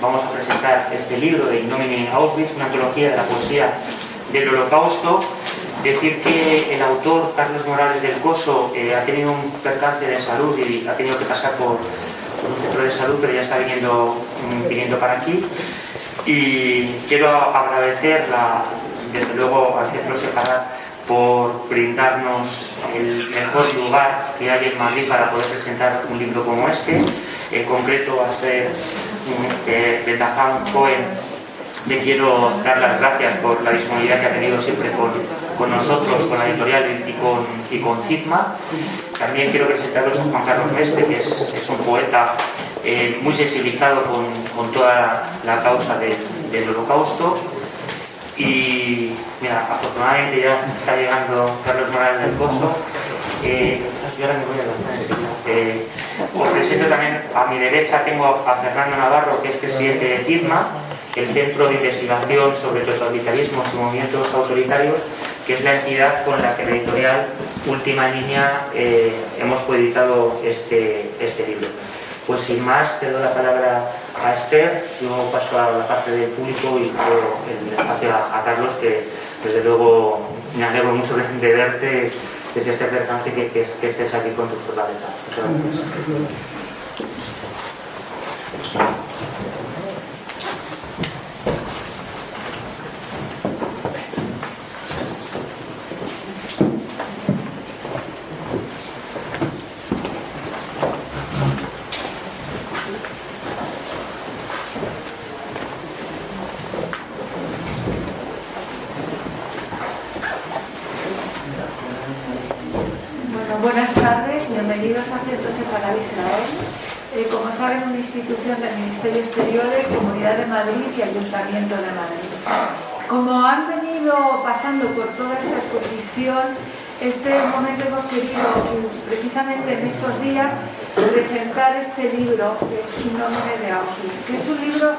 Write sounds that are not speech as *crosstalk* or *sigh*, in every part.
vamos a presentar este libro de Innomine Auschwitz, una antología de la poesía del Holocausto. Decir que el autor, Carlos Morales del Coso, eh, ha tenido un percance de salud y ha tenido que pasar por, un centro de salud, pero ya está viniendo, mm, viniendo para aquí. Y quiero agradecer, desde luego, al Centro Separar por brindarnos el mejor lugar que hay en Madrid para poder presentar un libro como este. En concreto, a ser de, Tajan Cohen, le quiero dar las gracias por la disponibilidad que ha tenido siempre con, con nosotros, con la editorial y con, y con CITMA. También quiero presentaros a Juan Carlos Mestre, que es, es un poeta eh, muy sensibilizado con, con, toda la causa de, del holocausto y mira, afortunadamente ya está llegando Carlos Morales del Coso. Eh, yo ahora me voy a eh, os presento también a mi derecha tengo a Fernando Navarro, que es presidente de CISMA, el Centro de Investigación sobre Totalitarismos y Movimientos Autoritarios, que es la entidad con la que la editorial Última Línea eh, hemos coeditado este, este libro. Pues sin más, te doy la palabra a Esther, luego paso a la parte del público y luego el espacio a, Carlos, que desde luego me alegro mucho de, de verte desde este percance que, que, que, estés aquí con tu fortaleza. Muchas gracias. bienvenidos a Centro Separar Israel. Eh, como saben, una institución del Ministerio Exteriores, Comunidad de Madrid y Ayuntamiento de Madrid. Como han venido pasando por toda esta exposición, este momento hemos querido, precisamente en estos días, presentar este libro, que es Sinónime de Auschwitz, que es un libro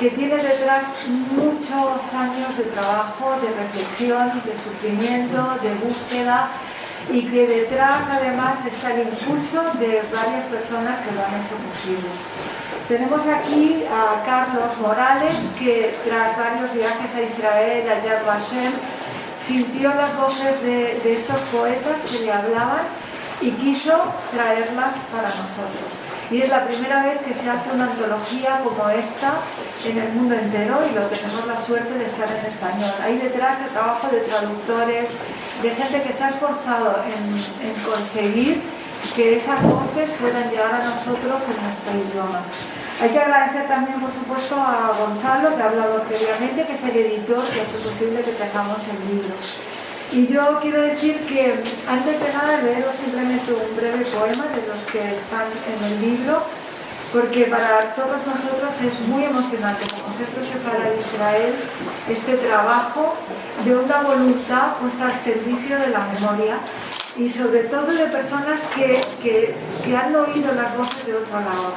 que tiene detrás muchos años de trabajo, de reflexión, de sufrimiento, de búsqueda, y que detrás además está el impulso de varias personas que lo han hecho posible. Tenemos aquí a Carlos Morales, que tras varios viajes a Israel, a Yad Vashem, sintió las voces de, estos poetas que le hablaban y quiso traerlas para nosotros. Y es la primera vez que se hace una antología como esta en el mundo entero y lo tenemos la suerte de estar en español. Hay detrás el trabajo de traductores, de gente que se ha esforzado en conseguir que esas voces puedan llegar a nosotros en nuestro idioma. Hay que agradecer también, por supuesto, a Gonzalo, que ha hablado previamente, que es el editor que hace posible que tengamos el libro. Y yo quiero decir que, antes de nada, leeros simplemente un breve poema de los que están en el libro, porque para todos nosotros es muy emocionante como Centro para Israel este trabajo de una voluntad puesta al servicio de la memoria y sobre todo de personas que, que, que han oído las voces de otro lado.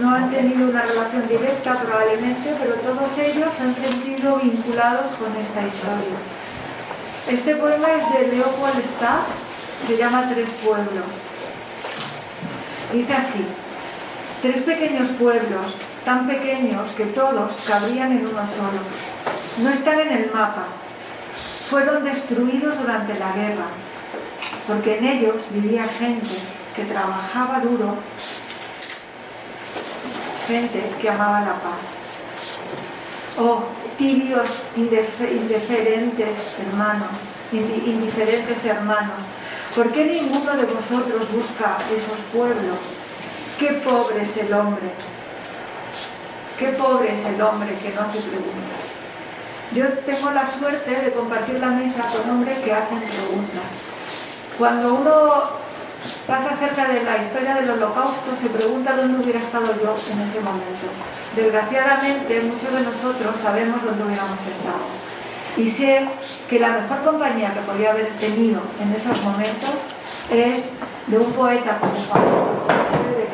No han tenido una relación directa probablemente, pero todos ellos han sentido vinculados con esta historia. Este poema es de Leopold Staff, se llama Tres Pueblos. Dice así. Tres pequeños pueblos, tan pequeños que todos cabrían en uno solo. No están en el mapa. Fueron destruidos durante la guerra, porque en ellos vivía gente que trabajaba duro, gente que amaba la paz. Oh, tibios, indiferentes hermanos, indiferentes hermanos, ¿por qué ninguno de vosotros busca esos pueblos? Qué pobre es el hombre. Qué pobre es el hombre que no hace preguntas. Yo tengo la suerte de compartir la mesa con hombres que hacen preguntas. Cuando uno pasa cerca de la historia del holocausto, se pregunta dónde hubiera estado yo en ese momento. Desgraciadamente, muchos de nosotros sabemos dónde hubiéramos estado. Y sé que la mejor compañía que podía haber tenido en esos momentos es de un poeta como Pablo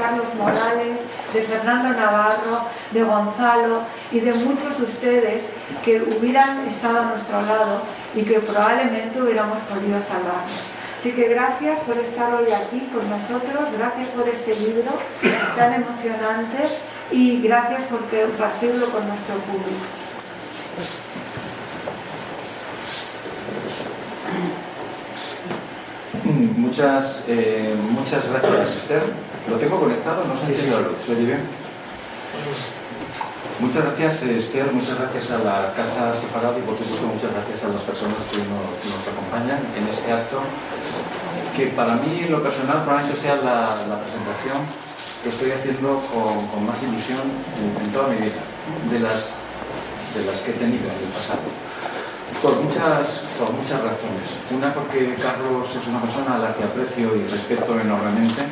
Carlos Morales, de Fernando Navarro, de Gonzalo y de muchos de ustedes que hubieran estado a nuestro lado y que probablemente hubiéramos podido salvarnos. Así que gracias por estar hoy aquí con nosotros, gracias por este libro tan emocionante y gracias por compartirlo con nuestro público. Muchas, eh, muchas gracias, Esther. ¿Lo tengo conectado? No sé si ¿se oye bien? Muchas gracias, Esther, muchas gracias a la Casa Separada y por supuesto muchas gracias a las personas que nos, acompañan en este acto, que para mí, en lo personal, probablemente sea la, presentación que estoy haciendo con, más ilusión en, toda mi vida, de las, de las que he tenido en el pasado. Por muchas, por muchas razones. Una porque Carlos es una persona a la que aprecio y respeto enormemente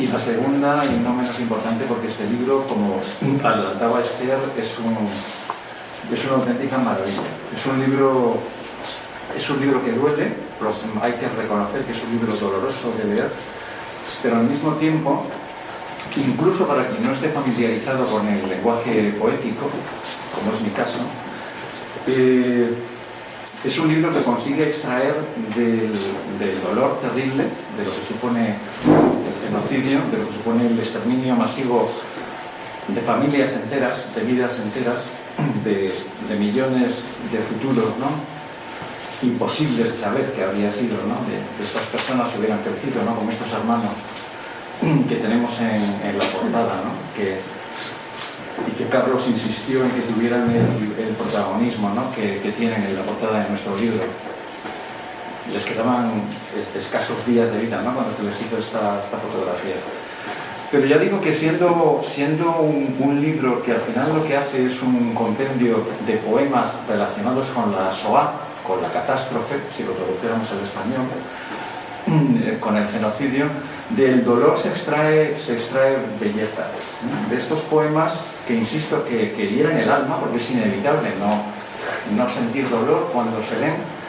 y la segunda, y no menos importante, porque este libro, como adelantaba Esther, es, un, es una auténtica maravilla. Es un libro, es un libro que duele, hay que reconocer que es un libro doloroso de leer, pero al mismo tiempo, incluso para quien no esté familiarizado con el lenguaje poético, como es mi caso, eh, es un libro que consigue extraer del, del dolor terrible, de lo que supone genocidio, de lo que supone el exterminio masivo de familias enteras, de vidas enteras, de, millones de futuros, ¿no? imposibles de saber que habría sido, ¿no? de, estas personas hubieran crecido, ¿no? como estos hermanos que tenemos en, la portada, ¿no? y que Carlos insistió en que tuvieran el, protagonismo ¿no? que tienen en la portada de nuestro libro les quedaban escasos días de vida ¿no? cuando se les hizo esta, fotografía. Pero ya digo que siendo, siendo un, libro que al final lo que hace es un compendio de poemas relacionados con la SOA, con la catástrofe, si lo traduciéramos al español, eh, con el genocidio, del dolor se extrae, se extrae belleza. De estos poemas que, insisto, que, que hieren el alma, porque es inevitable no, no sentir dolor cuando se leen,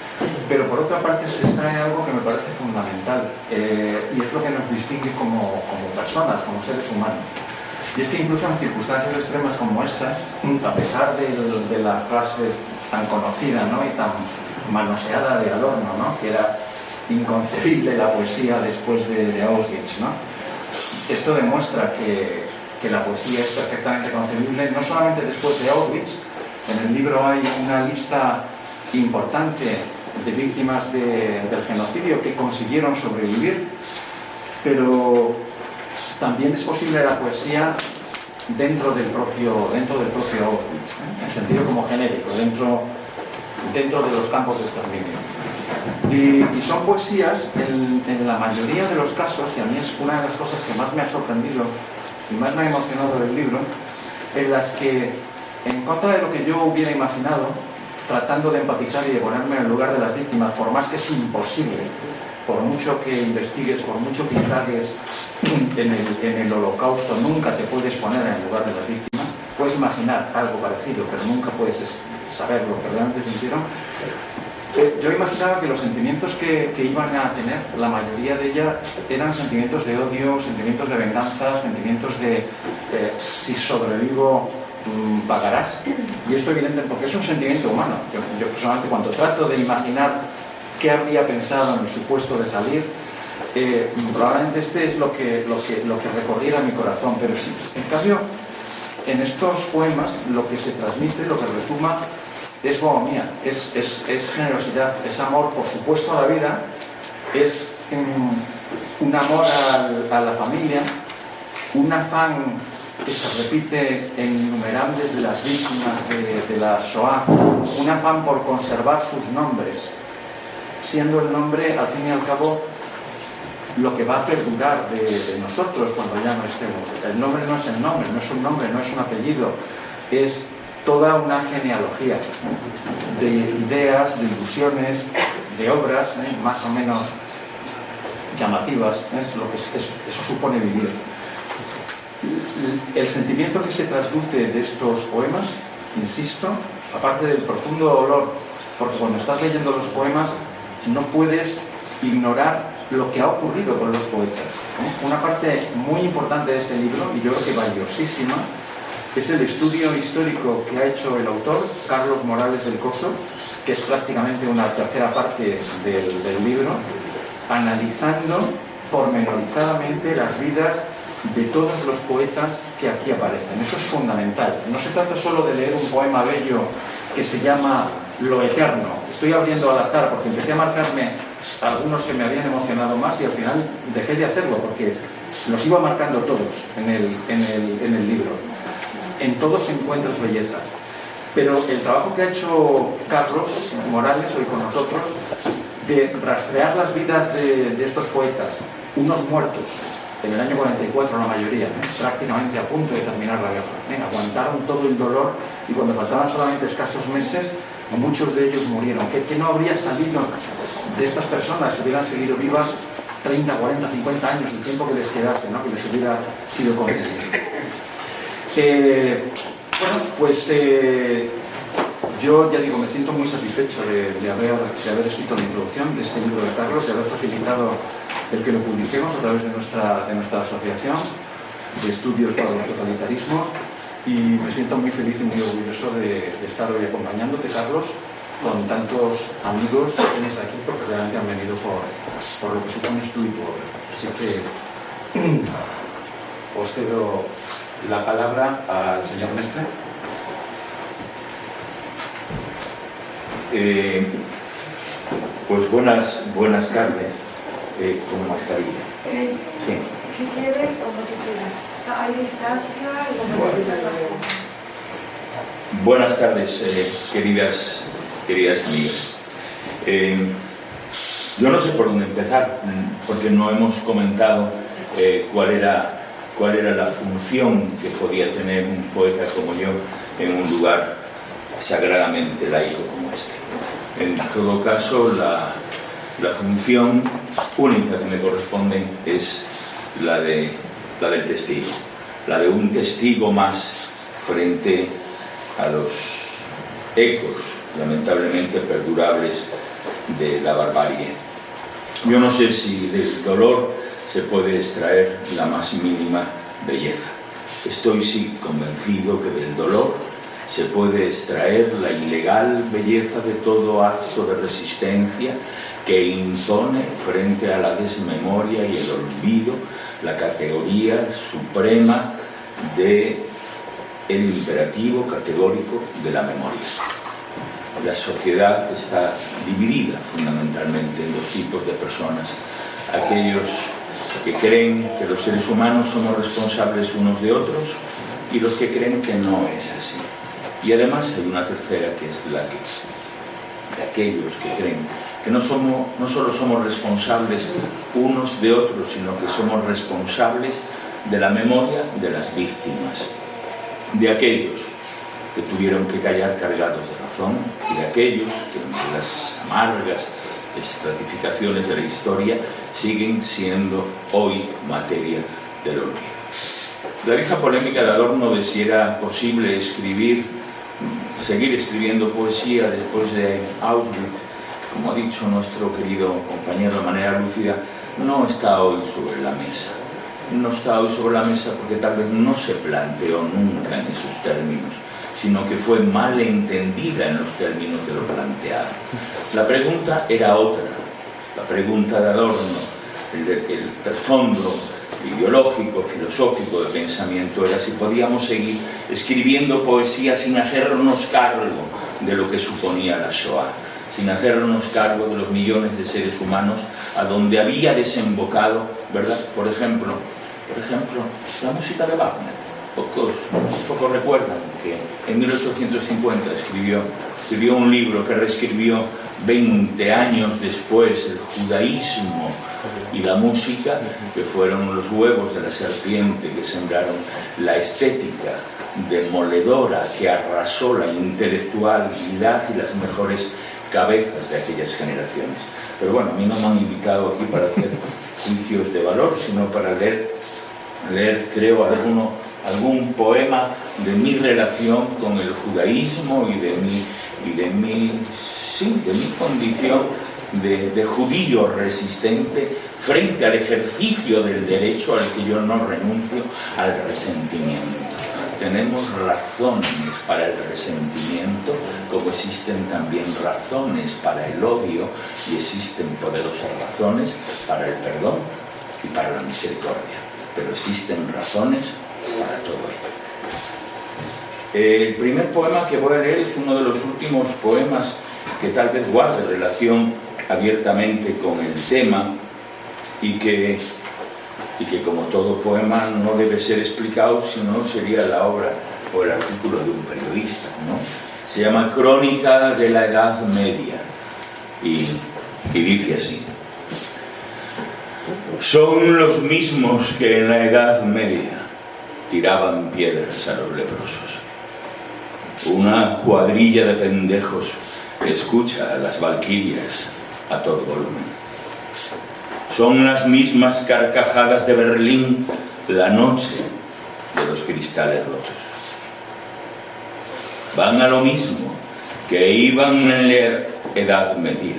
pero por otra parte se extrae algo que me parece fundamental eh, y es lo que nos distingue como, personas, como seres humanos. Y es que incluso en circunstancias extremas como estas, a pesar de, la frase tan conocida ¿no? y tan manoseada de Adorno, ¿no? que era inconcebible la poesía después de, Auschwitz, ¿no? esto demuestra que, que la poesía es perfectamente concebible, no solamente después de Auschwitz, en el libro hay una lista importante de víctimas del genocidio que consiguieron sobrevivir, pero también es posible la poesía dentro del propio, dentro del propio Auschwitz, ¿eh? en sentido como genérico, dentro, dentro de los campos de exterminio. Y, y son poesías, en, en, la mayoría de los casos, y a mí es una de las cosas que más me ha sorprendido y más me ha emocionado del libro, en las que, en contra de lo que yo hubiera imaginado, tratando de empatizar y de ponerme en el lugar de las víctimas, por más que es imposible, por mucho que investigues, por mucho que indagues en el, holocausto, nunca te puedes poner en el lugar de las víctimas, puedes imaginar algo parecido, pero nunca puedes saber lo que realmente sintieron. Eh, yo imaginaba que los sentimientos que, iban a tener, la mayoría de ellas, eran sentimientos de odio, sentimientos de venganza, sentimientos de eh, si sobrevivo pagarás. Y esto evidente porque es un sentimiento humano. Yo, personalmente cuando trato de imaginar qué habría pensado en el supuesto de salir, eh, probablemente este es lo que, lo, que, lo que recorriera mi corazón. Pero sí, en cambio, en estos poemas lo que se transmite, lo que resuma, es bonomía, es, es, generosidad, es amor, por supuesto, a la vida, es mm, un amor a la familia, un afán que se repite en innumerables de las víctimas de, la SOA, un afán por conservar sus nombres, siendo el nombre, al fin y al cabo, lo que va a perdurar de, nosotros cuando ya no estemos. El nombre no es el nombre, no es un nombre, no es un apellido, es toda una genealogía de ideas, de ilusiones, de obras ¿eh? más o menos llamativas, ¿eh? es lo que eso supone vivir el sentimiento que se trasluce de estos poemas, insisto, aparte del profundo dolor, porque cuando estás leyendo los poemas no puedes ignorar lo que ha ocurrido con los poetas. ¿eh? Una parte muy importante de este libro, y yo creo que valiosísima, es el estudio histórico que ha hecho el autor, Carlos Morales del Coso, que es prácticamente una tercera parte del, del libro, analizando pormenorizadamente las vidas de todos los poetas que aquí aparecen. Eso es fundamental. No se trata solo de leer un poema bello que se llama Lo Eterno. Estoy abriendo al azar porque empecé a marcarme algunos que me habían emocionado más y al final dejé de hacerlo porque los iba marcando todos en el, en el, libro. En todos encuentros belleza. Pero el trabajo que ha hecho Carlos Morales hoy con nosotros de rastrear las vidas de estos poetas, unos muertos, en el año 44 la mayoría, prácticamente a punto de terminar la guerra. aguantaron todo el dolor y cuando faltaban solamente escasos meses, muchos de ellos murieron. ¿Qué, no habría salido de estas personas si hubieran seguido vivas 30, 40, 50 años, el tiempo que les quedase, ¿no? que les hubiera sido concedido? Eh, bueno, pues eh, yo ya digo, me siento muy satisfecho de haber escrito la introducción de este libro de Carlos, de haber facilitado el que lo publiquemos a través de nuestra, de nuestra asociación de estudios para los totalitarismos y me siento muy feliz y muy orgulloso de, estar hoy acompañándote, Carlos, con tantos amigos que tienes aquí porque realmente han venido por, por lo que supones tú y obra. Así que *clears throat* os cedo la palabra al señor Mestre. Eh, pues buenas, buenas tardes Eh, sí. Si quieres, como tú quieras. Ahí está, Buenas tardes, eh, queridas, queridas amigas. Eh, yo no sé por dónde empezar, porque no hemos comentado cuál, era, cuál era la función que podía tener un poeta como yo en un lugar sagradamente laico como este. En todo caso, la, la función única que me corresponde es la, de, la del testigo, la de un testigo más frente a los ecos lamentablemente perdurables de la barbarie. Yo no sé si del dolor se puede extraer la más mínima belleza. Estoy sí convencido que del dolor se puede extraer la ilegal belleza de todo acto de resistencia que impone frente a la desmemoria y el olvido la categoría suprema de el imperativo categórico de la memoria. La sociedad está dividida fundamentalmente en dos tipos de personas. Aquellos que creen que los seres humanos somos responsables unos de otros y los que creen que no es así. Y además hay una tercera que es la que de aquellos que creen que no, somos, no solo somos responsables unos de otros, sino que somos responsables de la memoria de las víctimas, de aquellos que tuvieron que callar cargados de razón y de aquellos que en las amargas estratificaciones de la historia siguen siendo hoy materia del olvido. La vieja polémica de Adorno de si era posible escribir, seguir escribiendo poesía después de Auschwitz como ha dicho nuestro querido compañero de manera lúcida, no está hoy sobre la mesa. No está hoy sobre la mesa porque tal vez no se planteó nunca en esos términos, sino que fue mal entendida en los términos de lo planteado. La pregunta era otra. La pregunta de Adorno, el, el fondo ideológico, filosófico de pensamiento, era si podíamos seguir escribiendo poesía sin hacernos cargo de lo que suponía la Shoah sin hacernos cargo de los millones de seres humanos a donde había desembocado, ¿verdad? Por ejemplo, por ejemplo, la música de Wagner. Pocos, recuerdan que en 1850 escribió, escribió un libro que reescribió 20 años después el judaísmo y la música, que fueron los huevos de la serpiente que sembraron la estética demoledora que arrasó la intelectualidad y las mejores cabezas de aquellas generaciones. Pero bueno, a mí no me han invitado aquí para hacer juicios de valor, sino para leer, leer creo, alguno, algún poema de mi relación con el judaísmo y de mi, y de mi, sí, de mi condición de, de judío resistente frente al ejercicio del derecho al que yo no renuncio al resentimiento. Tenemos razones para el resentimiento, como existen también razones para el odio y existen poderosas razones para el perdón y para la misericordia. Pero existen razones para todo ello. El primer poema que voy a leer es uno de los últimos poemas que tal vez guarde relación abiertamente con el tema y que, y que como todo poema no debe ser explicado, sino sería la obra o el artículo de un periodista. ¿no? Se llama Crónica de la Edad Media y, dice así. Son los mismos que en la Edad Media tiraban piedras a los leprosos. Una cuadrilla de pendejos escucha a las valquirias a todo volumen. Son las mismas carcajadas de Berlín la noche de los cristales rotos. Van a lo mismo que iban en la Edad Media,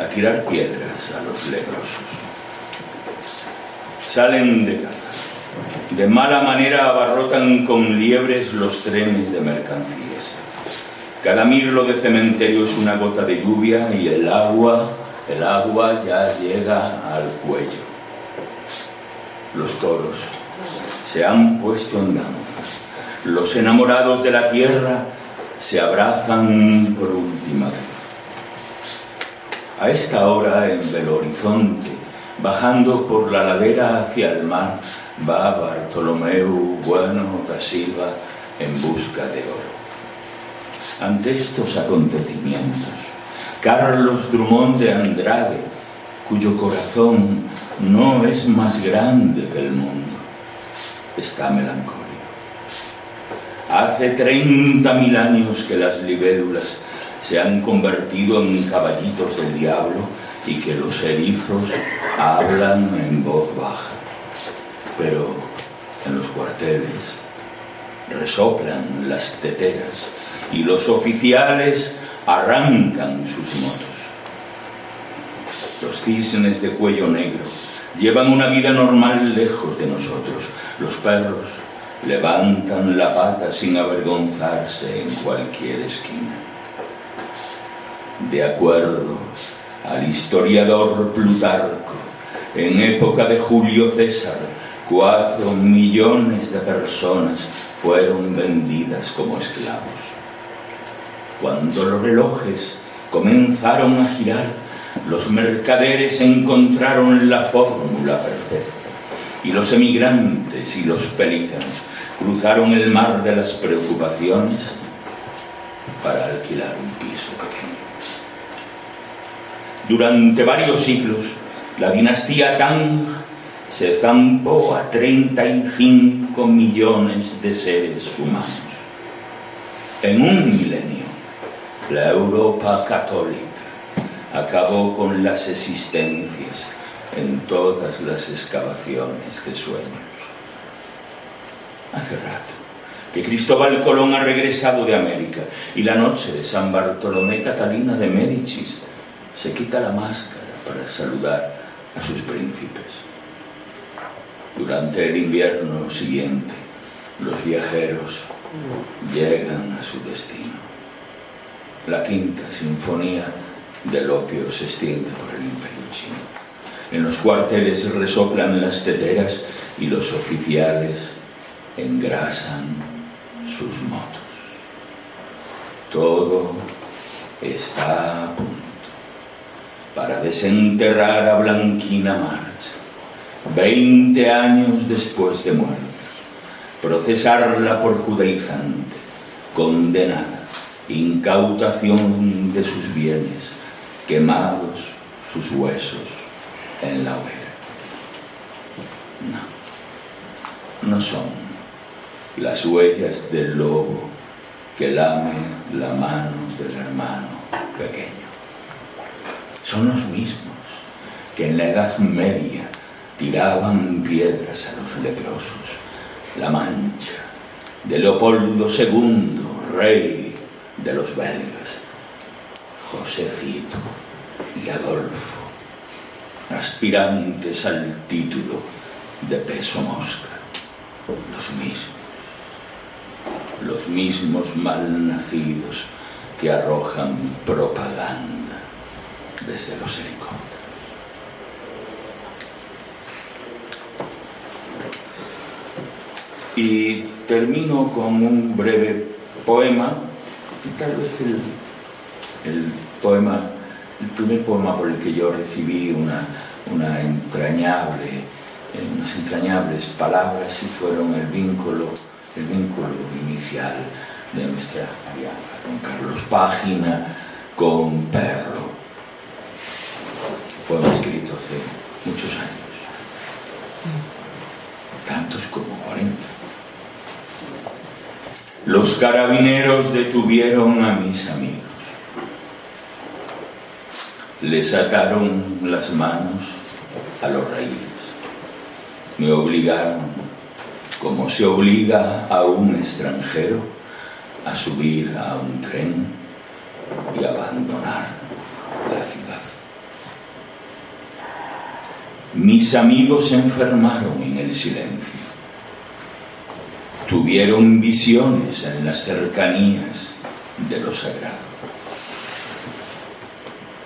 a tirar piedras a los leprosos. Salen de casa. De mala manera abarrotan con liebres los trenes de mercancías. Cada mirlo de cementerio es una gota de lluvia y el agua, el agua ya llega al cuello. Los coros se han puesto en danza. Los enamorados de la tierra se abrazan por última vez. A esta hora en Belo Horizonte, bajando por la ladera hacia el mar, va Bartolomeu Bueno da Silva en busca de oro ante estos acontecimientos. Carlos Drummond de Andrade, cuyo corazón no es más grande que el mundo, está melancólico. Hace 30.000 años que las libélulas se han convertido en caballitos del diablo y que los erizos hablan en voz baja. Pero en los cuarteles resoplan las teteras y los oficiales arrancan sus motos. Los cisnes de cuello negro llevan una vida normal lejos de nosotros. Los perros levantan la pata sin avergonzarse en cualquier esquina. De acuerdo al historiador Plutarco, en época de Julio César, cuatro millones de personas fueron vendidas como esclavos. Cuando los relojes comenzaron a girar, los mercaderes encontraron la fórmula perfecta y los emigrantes y los pelícanos cruzaron el mar de las preocupaciones para alquilar un piso pequeño. Durante varios siglos, la dinastía Tang se zampó a 35 millones de seres humanos. En un milenio, la Europa católica acabó con las existencias en todas las excavaciones de sueños. Hace rato que Cristóbal Colón ha regresado de América y la noche de San Bartolomé Catalina de Médicis se quita la máscara para saludar a sus príncipes. Durante el invierno siguiente, los viajeros llegan a su destino la quinta sinfonía del opio se extiende por el imperio chino. En los cuarteles resoplan las teteras y los oficiales engrasan sus motos. Todo está a punto para desenterrar a Blanquina Marcha, 20 años después de muerta, procesarla por judaizante, condenada incautación de sus bienes, quemados sus huesos en la hoguera. No, no son las huellas del lobo que lame la mano del hermano pequeño. Son los mismos que en la Edad Media tiraban piedras a los leprosos. La mancha de Leopoldo II, rey de los belgas, Josecito y Adolfo, aspirantes al título de peso mosca, los mismos. los mismos malnacidos que arrojan propaganda desde los helicópteros. Y termino con un breve poema, tal vez el, poema, el primer poema por el que yo recibí una, una entrañable, eh, unas entrañables palabras y fueron el vínculo, el vínculo inicial de nuestra alianza con Carlos Página, con Perro, poema escrito hace muchos años, tantos como 40. Los carabineros detuvieron a mis amigos. Les ataron las manos a los raíles. Me obligaron, como se obliga a un extranjero, a subir a un tren y abandonar la ciudad. Mis amigos se enfermaron en el silencio tuvieron visiones en las cercanías de lo sagrado.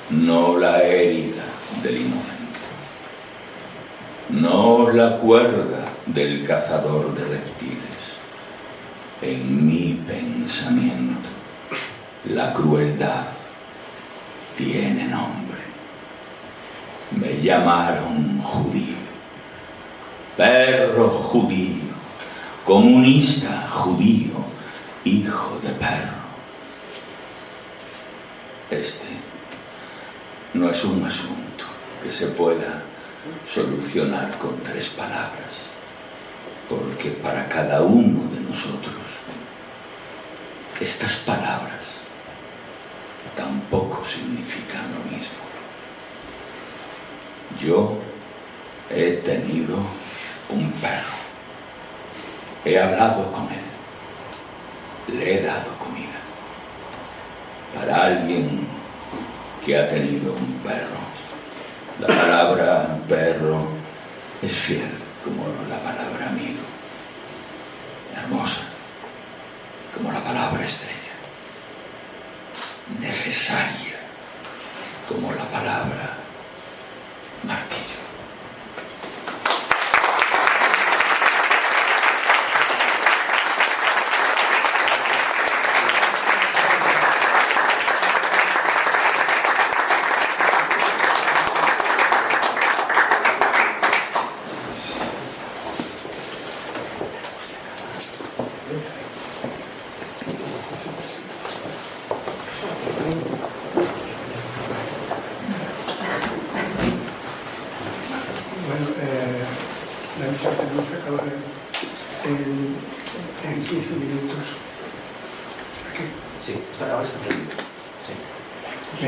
No la herida del inocente, no la cuerda del cazador de reptiles. En mi pensamiento, la crueldad tiene nombre. Me llamaron judío, perro judío comunista, judío, hijo de perro. Este no es un asunto que se pueda solucionar con tres palabras, porque para cada uno de nosotros estas palabras tampoco significan lo mismo. Yo he tenido un perro He hablado con él. Le he dado comida. Para alguien que ha tenido un perro, la palabra perro es fiel como la palabra amigo. Hermosa como la palabra estrella. Necesaria como la palabra martillo.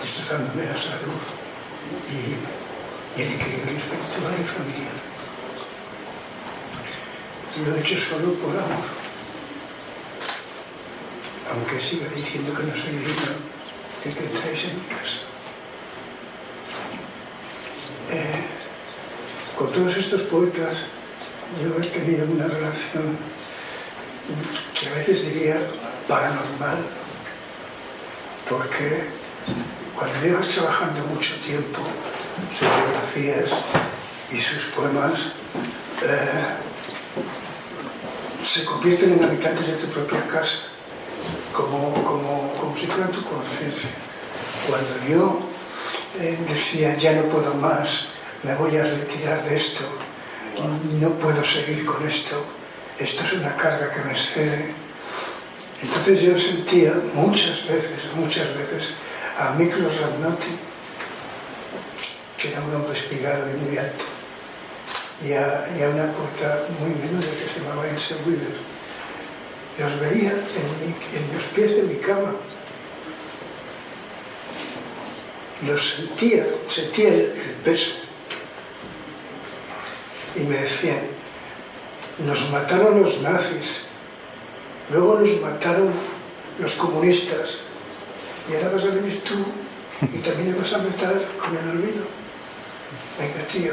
destrozándome la salud y, el equilibrio espiritual y familiar. Lo he hecho solo por amor aunque siga diciendo que no soy digno de que entréis en mi casa. Eh, con todos estos poetas yo he tenido una relación que a veces diría paranormal, porque cuando llevas trabajando mucho tiempo sus biografías y sus poemas, eh, se convierten en habitantes de tu propia casa, como, como, como si fueran tu conciencia. Cuando yo eh, decía, ya no puedo más, me voy a retirar de esto, no puedo seguir con esto, esto es una carga que me excede. Entonces yo sentía muchas veces, muchas veces, a Miklos Radnoti, que era un hombre espigado y muy alto, y a, a una poeta muy menuda que se llamaba Else Wheeler. Los veía en, mi, en los pies de mi cama. Los sentía, sentía el, el peso. Y me decían, nos mataron los nazis, luego nos mataron los comunistas, y ahora vas a venir tú y también vas a matar con el olvido. Venga, tío,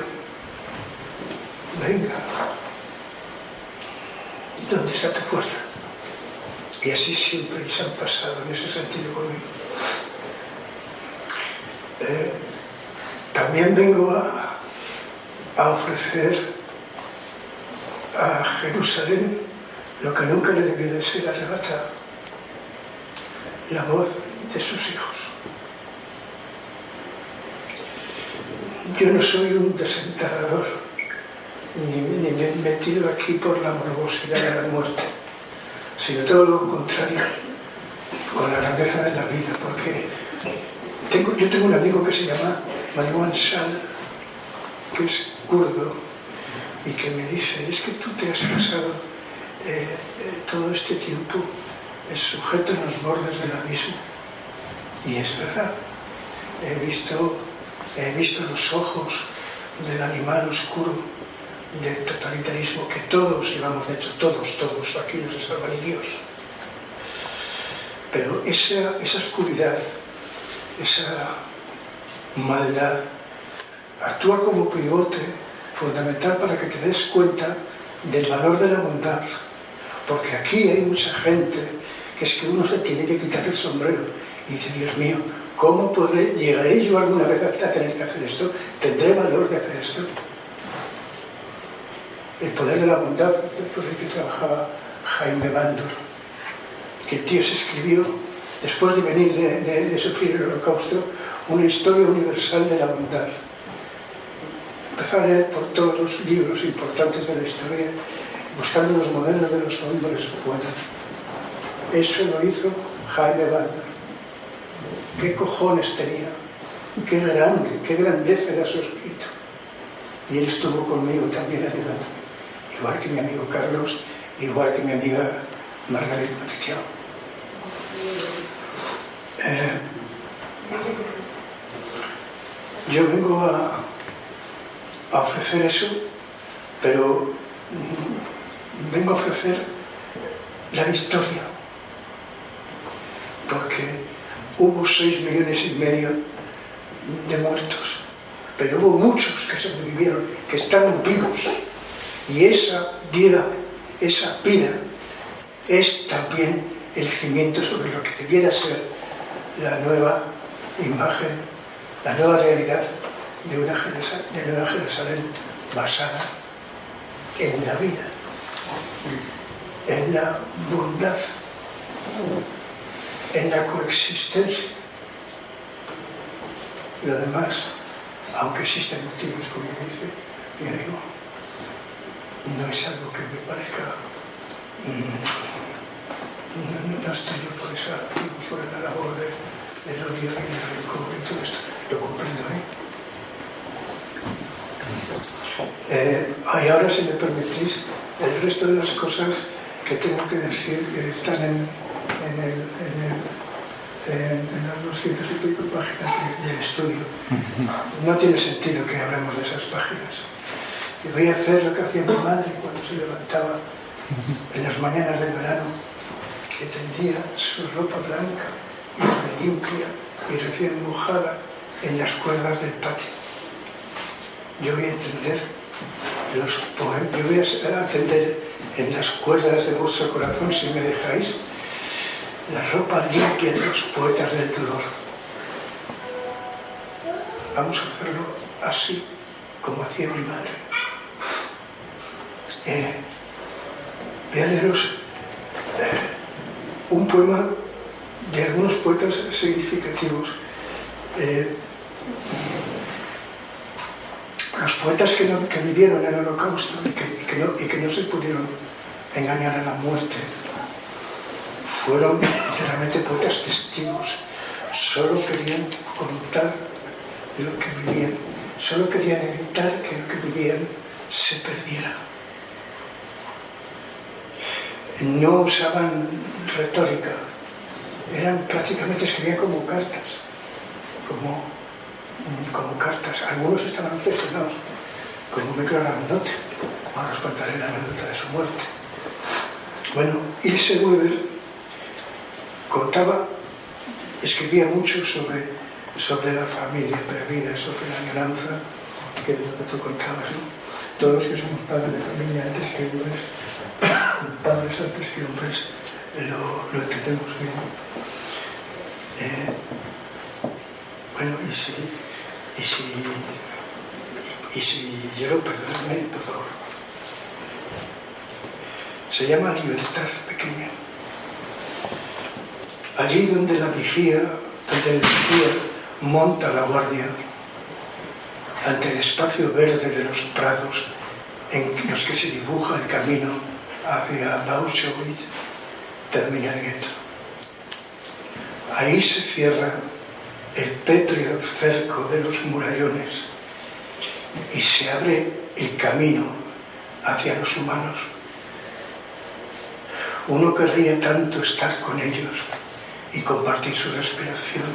venga, ¿dónde está tu fuerza? Y así siempre se han pasado en ese sentido conmigo. Eh, también vengo a, a ofrecer a Jerusalén lo que nunca le debió de ser arrebatado, la voz de sus hijos. Yo no soy un desenterrador, ni, ni me he metido aquí por la morbosidad de la muerte, sino todo lo contrario, con la grandeza de la vida, porque tengo, yo tengo un amigo que se llama Manuel Sal, que es kurdo, y que me dice, es que tú te has pasado eh, eh, todo este tiempo eh, sujeto en los bordes del abismo. Y es verdad, he visto, he visto los ojos del animal oscuro, del totalitarismo que todos llevamos, de hecho todos, todos, aquí no se. Pero esa, esa oscuridad, esa maldad, actúa como pivote fundamental para que te des cuenta del valor de la bondad. Porque aquí hay mucha gente que es que uno se tiene que quitar el sombrero dice, Dios mío, ¿cómo podré, llegaré yo alguna vez a tener que hacer esto? ¿Tendré valor de hacer esto? El poder de la bondad por el que trabajaba Jaime Bandor, que se escribió, después de venir de sufrir el holocausto, una historia universal de la bondad. Empezó a leer por todos los libros importantes de la historia, buscando los modelos de los hombres buenos. Eso lo hizo Jaime Bandor. ¿Qué cojones tenía? Qué grande, qué grandeza era su espíritu. Y él estuvo conmigo también ayudándome. Igual que mi amigo Carlos, igual que mi amiga Margarita Maticiano. Eh, yo vengo a, a ofrecer eso, pero mm, vengo a ofrecer la victoria, porque hubo seis millones y medio de muertos, pero hubo muchos que sobrevivieron, que están vivos, y esa vida, esa vida, es también el cimiento sobre lo que debiera ser la nueva imagen, la nueva realidad de una, de una Jerusalén basada en la vida, en la bondad, en la coexistencia. Lo demás, aunque existen motivos, como dice amigo, no es algo que me parezca. No, no, estoy por esa, sobre la labor de, del odio y del rencor y todo esto. Lo comprendo, ¿eh? Eh, y ahora, si me permitís, el resto de las cosas que tengo que decir que están en, en, el, en, las 200 y pico páginas del estudio. No tiene sentido que hablemos de esas páginas. Y voy a hacer lo que hacía mi madre cuando se levantaba en las mañanas del verano, que tendía su ropa blanca y limpia y recién mojada en las cuerdas del patio. Yo voy a entender los poemas, yo voy a atender en las cuerdas de vuestro corazón, si me dejáis, la ropa limpia de los poetas del dolor. Vamos a hacerlo así como hacía mi madre. Eh, voy a leeros eh, un poema de algunos poetas significativos. Eh, los poetas que, no, que, vivieron el holocausto y que, no, se pudieron engañar a la muerte fueron literalmente poetas testigos. Solo querían contar lo que vivían, solo querían evitar que lo que vivían se perdiera. No usaban retórica, eran prácticamente escribían como cartas, como, como cartas. Algunos estaban obsesionados, como Micro Arnott. Ahora os contaré la anécdota de su muerte. Bueno, Ilse Weber contaba, escribía mucho sobre, sobre la familia perdida, sobre la añoranza, que es lo que tú contabas, ¿no? Todos los que somos padres de familia antes que hombres, *coughs* padres antes que hombres, lo, lo entendemos bien. Eh, bueno, y si, y si, y si yo, perdóname, por favor. Se llama libertad pequeña. Allí donde la vigía, donde el vigía monta la guardia, ante el espacio verde de los prados en los que se dibuja el camino hacia Bauschwitz, termina el gueto. Ahí se cierra el pétreo cerco de los murallones y se abre el camino hacia los humanos. Uno querría tanto estar con ellos y compartir su respiración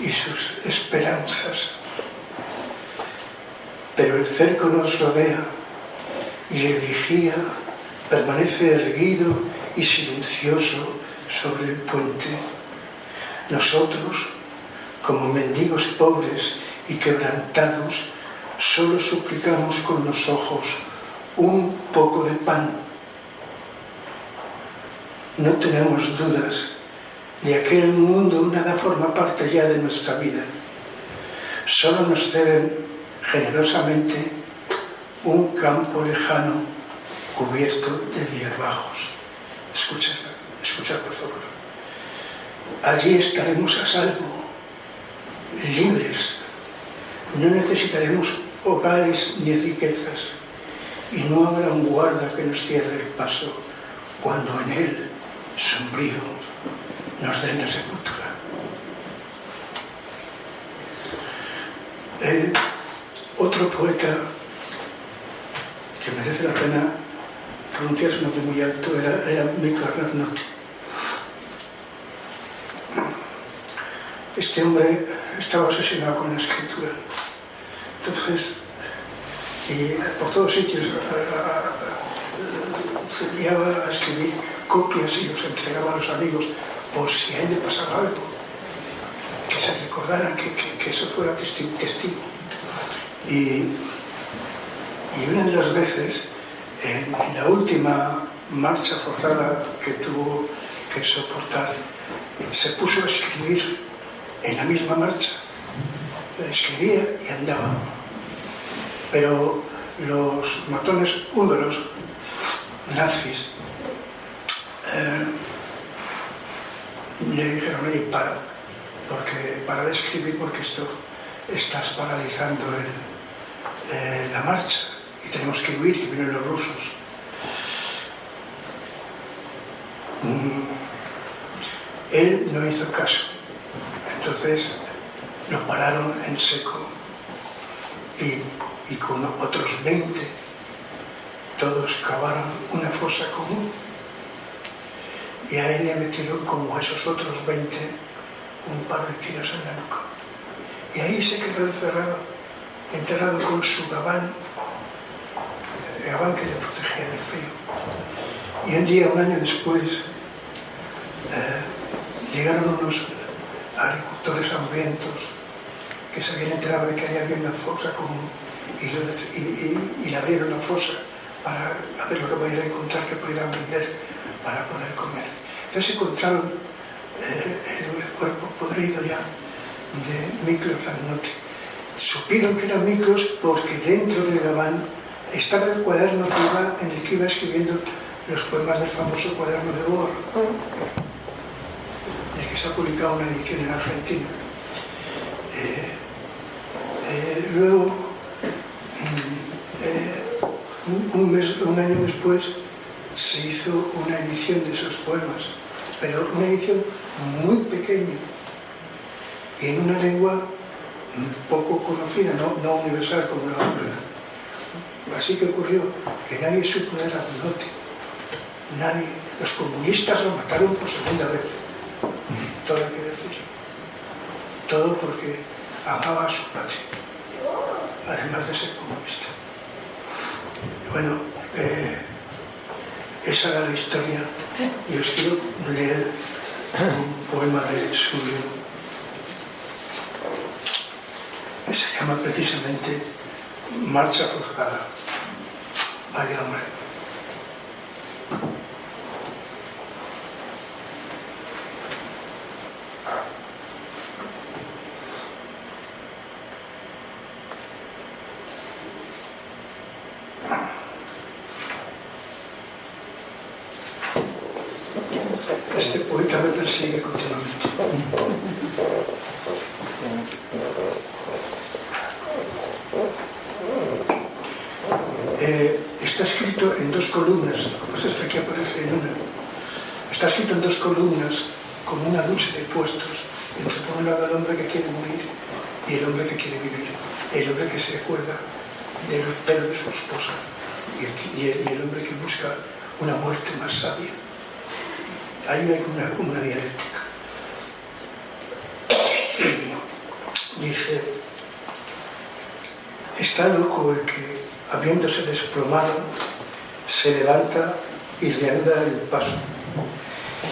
y sus esperanzas. Pero el cerco nos rodea y el vigía permanece erguido y silencioso sobre el puente. Nosotros, como mendigos pobres y quebrantados, solo suplicamos con los ojos un poco de pan. No tenemos dudas de aquel mundo nada forma parte ya de nuestra vida. Solo nos ceden generosamente un campo lejano cubierto de hierbajos. Escucha, escucha por favor. Allí estaremos a salvo, libres. No necesitaremos hogares ni riquezas y no habrá un guarda que nos cierre el paso cuando en él, sombrío, nos den a sepultura. Eh, outro poeta que merece la pena pronunciar su nombre muy alto era, era Mico Arnott. Este hombre estaba obsesionado con la escritura. Entonces, y por todos sitios se guiaba a escribir copias y los entregaba a los amigos por si a él le pasaba algo, que se recordaran que, eso fuera testigo. Y, y, una de las veces, en, en, la última marcha forzada que tuvo que soportar, se puso a escribir en la misma marcha. Escribía y andaba. Pero los matones húngaros, nazis, eh, le dijeron, oye, para, porque, para de escribir porque esto estás paralizando eh, la marcha y tenemos que huir, que vienen los rusos. Mm. Él no hizo caso, entonces lo pararon en seco y, y con otros 20 todos cavaron una fosa común y a él le metieron como a esos otros 20, un par de tiros en la nuca. Y ahí se quedó encerrado, enterrado con su gabán, el gabán que le protegía del frío. Y un día, un año después, eh, llegaron unos agricultores hambrientos que se habían enterado de que ahí había una fosa común y, lo, y, y, y le abrieron la fosa para hacer ver lo que pudieran encontrar, que pudieran vender para poder comer. Entonces encontraron eh, el cuerpo podrido ya de Miklos Ragnotti. Supieron que eran Miklos porque dentro del gabán estaba el cuaderno que iba, en el que iba escribiendo los poemas del famoso cuaderno de en el que se ha publicado una edición en Argentina. Eh, eh, luego, mm, un mes, un año después, se hizo una edición de esos poemas, pero una edición muy pequeña y en una lengua poco conocida, no, no universal como la ópera. Así que ocurrió que nadie supo de la. Nadie. Los comunistas lo mataron por segunda vez. Todo hay que decir. Todo porque amaba a su padre, además de ser comunista. Bueno, eh, esa era la historia y os quiero leer un poema de suyo que se llama precisamente Marcha Forjada. Vaya hombre. Este poeta me persigue continuamente. Eh, está escrito en dos columnas, lo que pasa es que aparece en una. Está escrito en dos columnas como una lucha de puestos entre por un lado el hombre que quiere morir y el hombre que quiere vivir. El hombre que se acuerda del pelo de su esposa y el hombre que busca una muerte más sabia. Ahí hay una, una dialéctica. Dice, está loco el que, habiéndose desplomado, se levanta y reanuda el paso,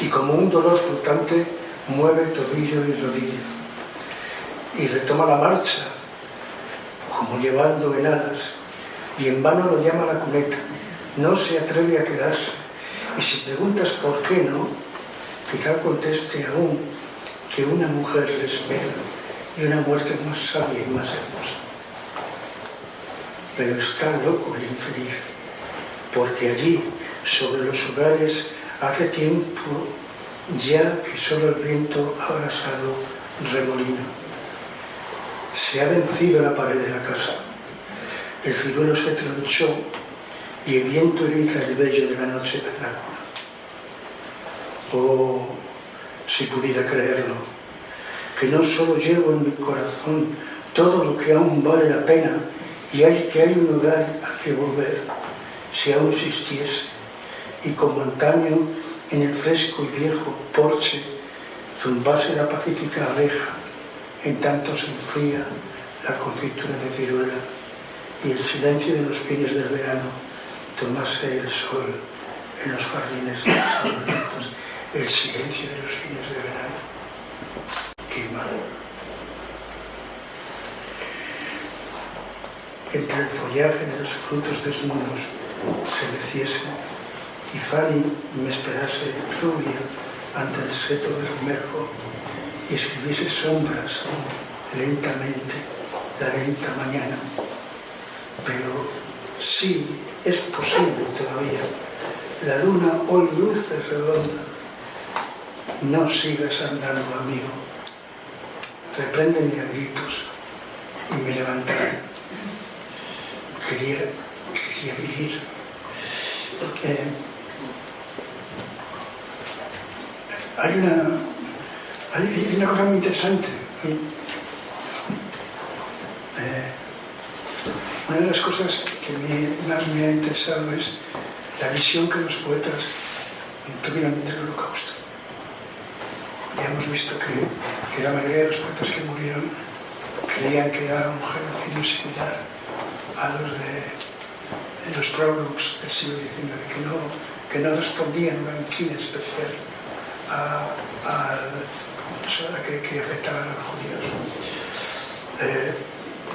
y como un dolor flotante mueve tobillo y rodilla, y retoma la marcha, como llevando veladas, y en vano lo llama la cuneta, no se atreve a quedarse, y si preguntas por qué no, quizá conteste aún que una mujer le espera y una muerte más sabia y más hermosa. Pero está loco el infeliz, porque allí, sobre los hogares, hace tiempo ya que solo el viento ha abrasado remolino. Se ha vencido la pared de la casa, el ciruelo se tronchó y el viento eriza el vello de la noche vernácula. Oh, si pudiera creerlo, que no solo llevo en mi corazón todo lo que aún vale la pena y hay que hay un lugar al que volver, si aún existiese, y como antaño en el fresco y viejo porche zumbase la pacífica abeja, en tanto se enfría la confitura de ciruela y el silencio de los fines del verano tomase el sol en los jardines sombríos, el silencio de los fines de verano. Qué. Entre el follaje de los frutos desnudos se meciese y Fanny me esperase rubia ante el seto bermejo y escribiese sombras lentamente la lenta mañana. Pero sí es posible todavía. La luna hoy luce redonda. No sigas andando, amigo. Repréndeme a gritos y me levantaré. Quería, quería vivir. Eh, hay una, hay, una cosa muy interesante. Eh, una de las cosas que más me ha interesado es la visión que los poetas tuvieron del holocausto. Ya hemos visto que, que la mayoría de los poetas que murieron creían que era un genocidio similar a los de, de los prólogos del siglo XIX, que no, que no respondían a un inquina especial a, al- o sea, que, que afectaban a los judíos. Eh,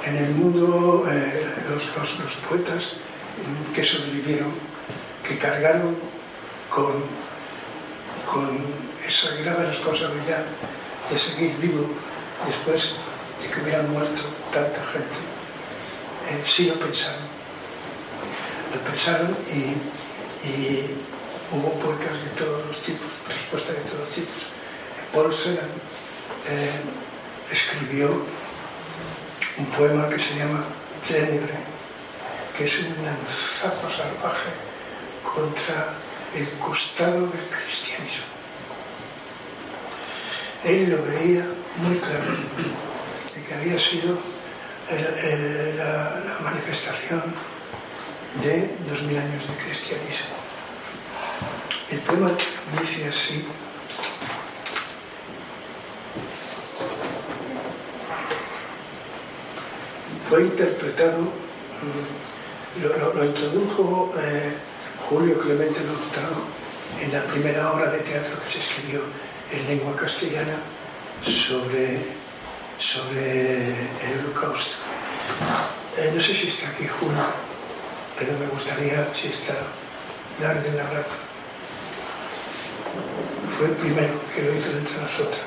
en el mundo, eh, los, los- los poetas que sobrevivieron, que cargaron con, con esa grave responsabilidad de seguir vivo después de que hubieran muerto tanta gente, eh, sí lo pensaron. Lo pensaron y, hubo poetas de todos los tipos, respuestas de todos los tipos. Paul Celan eh, escribió un poema que se llama Ténebre, que es un lanzazo salvaje contra el costado del cristianismo. Él lo veía muy claro, de que había sido la, manifestación de dos mil años de cristianismo. El poema dice así, fue interpretado, mm, lo, introdujo eh, Julio Clemente Hurtado en la primera obra de teatro que se escribió en lengua castellana sobre, sobre el holocausto. Eh, no sé si está aquí Julio, pero me gustaría, si está, darle un abrazo. Fue el primero que lo hizo entre nosotros.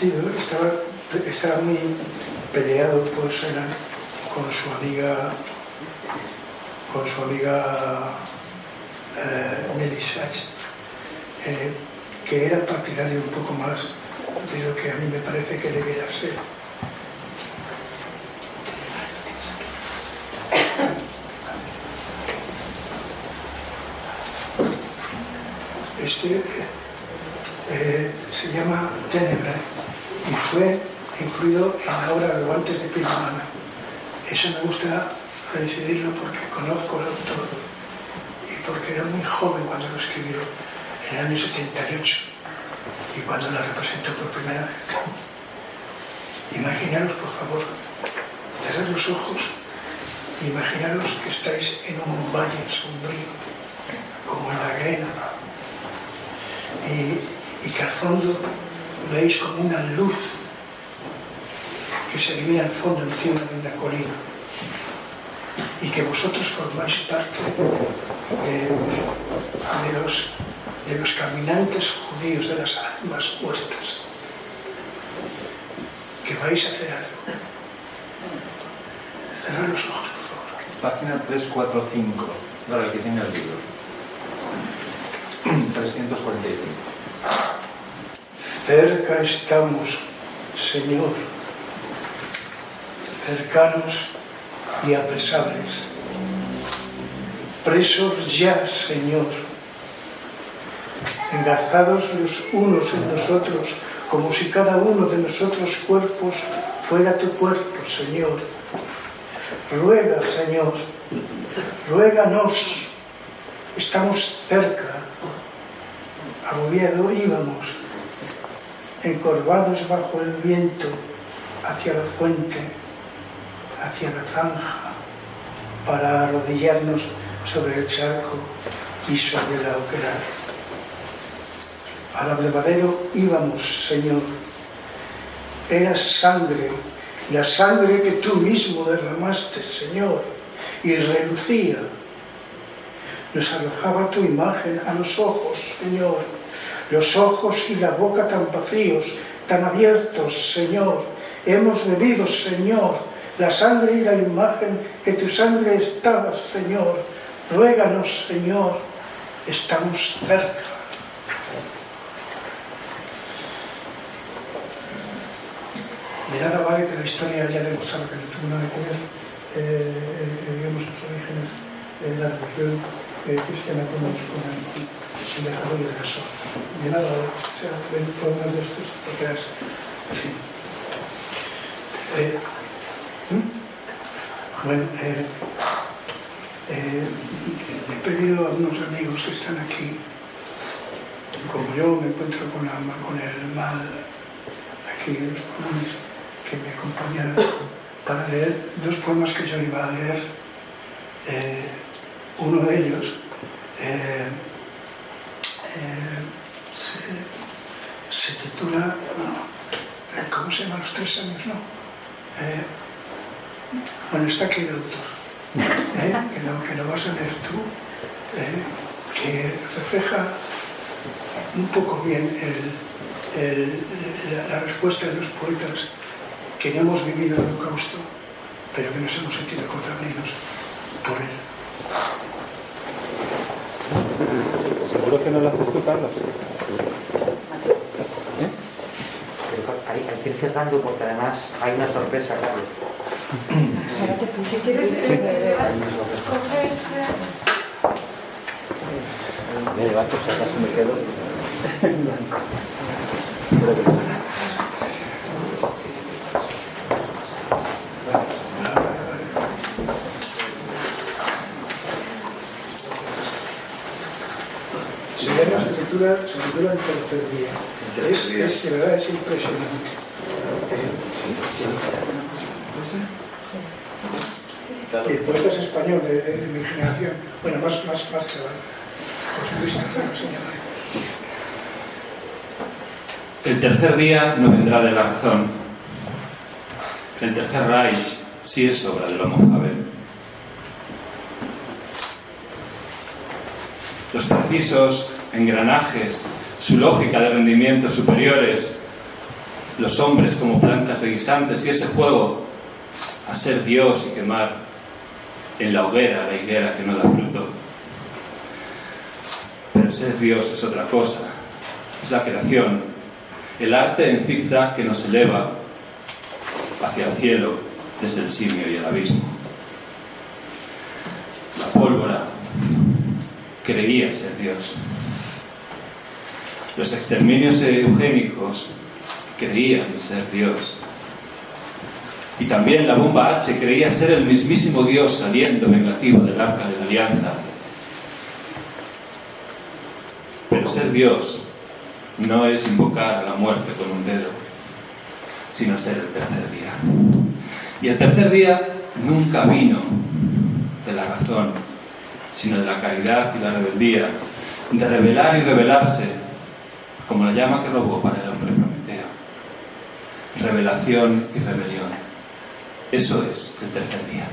Estaba, estaba muy peleado por Sena con su amiga, con su amiga eh, Nelly eh, que era partidario un poco más de lo que a mí me parece que debería ser. Este, eh, se llama Tenebra y fue incluido en la obra de Guantes de piel Eso me gusta decidirlo porque conozco al autor y porque era muy joven cuando lo escribió, en el año 78, y cuando la representó por primera vez. Imaginaros, por favor, cerrar los ojos, imaginaros que estáis en un valle sombrío, como en la guena, y y que al fondo veis como una luz que se elimina al fondo encima de una colina y que vosotros formáis parte de, los, caminantes judíos, de las almas vuestras, que vais a hacer algo. Cerrar los ojos, por favor. Página 345, para el que tenga el libro. 345. Cerca estamos, Señor, cercanos y apresables, presos ya, Señor, engarzados los unos en nosotros, como si cada uno de nosotros cuerpos fuera tu cuerpo, Señor. Ruega, Señor, ruéganos, estamos cerca, agobiado íbamos, encorvados bajo el viento hacia la fuente, hacia la zanja, para arrodillarnos sobre el charco y sobre la oquedad. Al abrevadero íbamos, Señor. Era sangre, la sangre que tú mismo derramaste, Señor, y relucía. Nos arrojaba tu imagen a los ojos, Señor los ojos y la boca tan vacíos, tan abiertos, Señor. Hemos bebido, Señor, la sangre y la imagen que tu sangre estaba, Señor. Ruéganos, Señor, estamos cerca. De nada vale que la historia haya demostrado que no tuvo nada que ver, eh, eh, digamos, los orígenes de la religión eh, cristiana con, con el el desarrollo de eso. De nada, o sea, ven problemas de estos, te quedas, en fin. Eh, ¿hmm? Bueno, eh, eh, he pedido a unos amigos que están aquí, como yo me encuentro con, la, con el mal aquí en los comunes, que me acompañaran para leer dos poemas que yo iba a leer. Uno de ellos Eh, se, se titula eh, ¿cómo se llama? Los tres años, ¿no? Eh, bueno, está aquí el autor, eh, que, lo, que, lo, vas a leer tú, eh, que refleja un poco bien el, el, la, la, respuesta de los poetas que no hemos vivido el holocausto, pero que nos hemos sentido contaminados por él. ¿Seguro que no lo haces tú, Carlos? ¿Eh? Hay, hay, que ir cerrando porque además hay una sorpresa, Carlos. Si quieres, sí. Si acaso me quedo *laughs* en blanco. Se llama, se titula, se titula El tercer día. Es, es, de verdad, es impresionante. El poeta es español de, de, de, mi generación, bueno, más, más, más chaval. El tercer día no vendrá de la razón. El tercer Reich sí es obra del Homo Faber. Los precisos engranajes, su lógica de rendimientos superiores, los hombres como plantas de guisantes y ese juego a ser Dios y quemar en la hoguera la higuera que no da fruto ser Dios es otra cosa, es la creación, el arte en zigzag que nos eleva hacia el cielo desde el simio y el abismo. La pólvora creía ser Dios. Los exterminios eugénicos creían ser Dios. Y también la bomba H creía ser el mismísimo Dios saliendo vengativo del arca de la alianza pero ser Dios no es invocar a la muerte con un dedo, sino ser el tercer día. Y el tercer día nunca vino de la razón, sino de la caridad y la rebeldía, de revelar y rebelarse, como la llama que robó para el hombre Prometeo. Revelación y rebelión. Eso es el tercer día.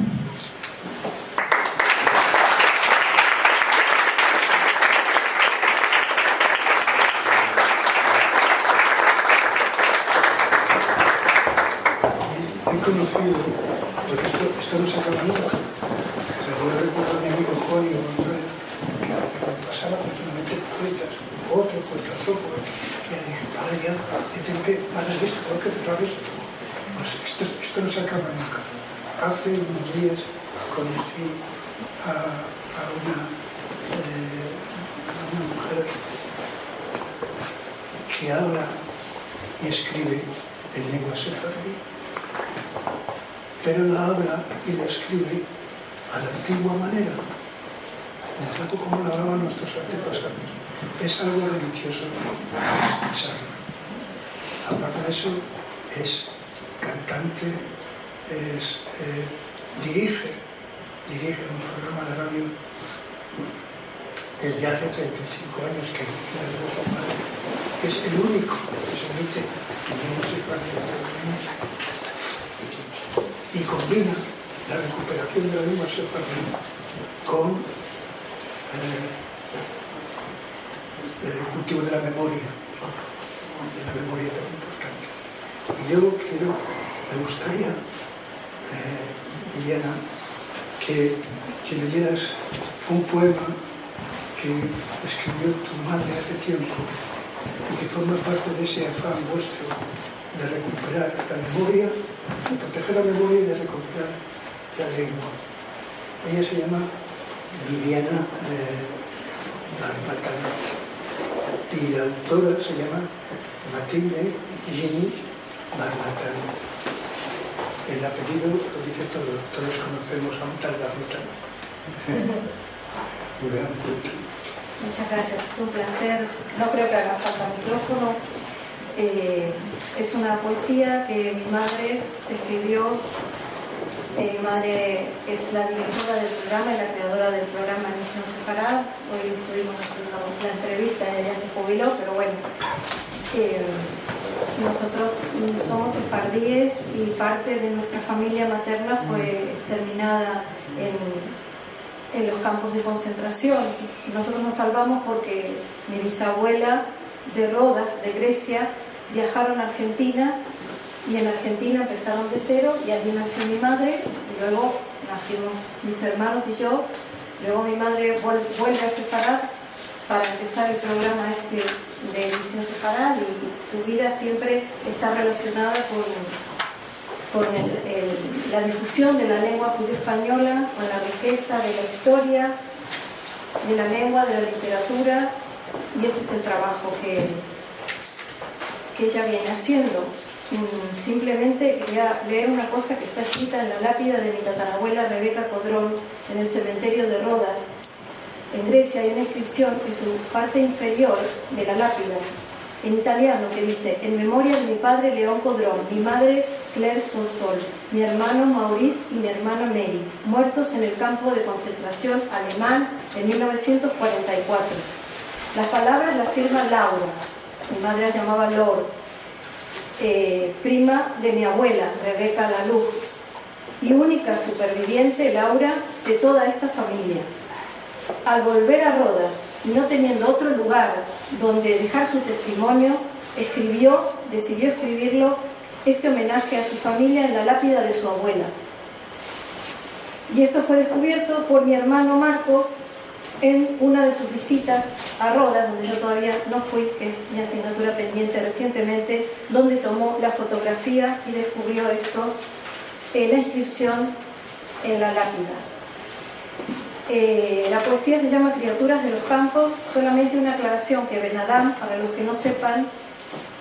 conocido, porque esto, no se acaba nunca. Recuerdo a mi amigo Julio González, que pasaba poetas, otro dije, para ya, yo tengo que parar esto, tengo que cerrar esto. Pues esto, esto no se acaba nunca. Hace unos días conocí a, a una, eh, a una mujer que habla y escribe en lengua sefardí pero la habla y la escribe a la antigua manera, un poco como la hablaban nuestros antepasados. Es algo religioso escucharla. Aparte de eso, es cantante, es, eh, dirige, dirige un programa de radio desde hace 35 años que. Es el único que se emite en y combina la recuperación de la lengua sefardí con eh, el cultivo de la memoria, de la memoria tan importante. Y yo quiero, me gustaría, eh, Liliana, que, que leyeras un poema que escribió tu madre hace tiempo y que forma parte de ese afán vuestro de recuperar la memoria de proteger la memoria y de recuperar la lengua. Ella se llama Viviana eh, y la autora se llama Matilde Gini Barmatano. El apellido lo dice todo, todos conocemos a un tal Barmatano. Muchas gracias, es un placer. No creo que haga falta micrófono. Eh, es una poesía que mi madre escribió mi madre es la directora del programa y la creadora del programa Misión Separada. Hoy estuvimos haciendo la entrevista, ella se jubiló, pero bueno. Eh, nosotros somos sefardíes y parte de nuestra familia materna fue exterminada en, en los campos de concentración. Nosotros nos salvamos porque mi bisabuela de Rodas, de Grecia, viajaron a Argentina y en Argentina empezaron de cero y allí nació mi madre y luego nacimos mis hermanos y yo. Luego mi madre vuelve a separar para empezar el programa este de edición separada y su vida siempre está relacionada con, con la difusión de la lengua judía española, con la riqueza de la historia, de la lengua, de la literatura y ese es el trabajo que, que ella viene haciendo. Mm, simplemente quería leer una cosa que está escrita en la lápida de mi tatarabuela Rebeca Codrón en el cementerio de Rodas. En Grecia hay una inscripción en su parte inferior de la lápida, en italiano, que dice, en memoria de mi padre León Codrón, mi madre Claire Sonsol, mi hermano Maurice y mi hermana Mary, muertos en el campo de concentración alemán en 1944. Las palabras las firma Laura, mi madre la llamaba Lord, eh, prima de mi abuela, Rebeca Laluz, y única superviviente, Laura, de toda esta familia. Al volver a Rodas no teniendo otro lugar donde dejar su testimonio, escribió, decidió escribirlo, este homenaje a su familia en la lápida de su abuela. Y esto fue descubierto por mi hermano Marcos en una de sus visitas a Rodas, donde yo todavía no fui, que es mi asignatura pendiente recientemente, donde tomó la fotografía y descubrió esto, en la inscripción en la lápida. Eh, la poesía se llama Criaturas de los Campos, solamente una aclaración que Benadam, para los que no sepan,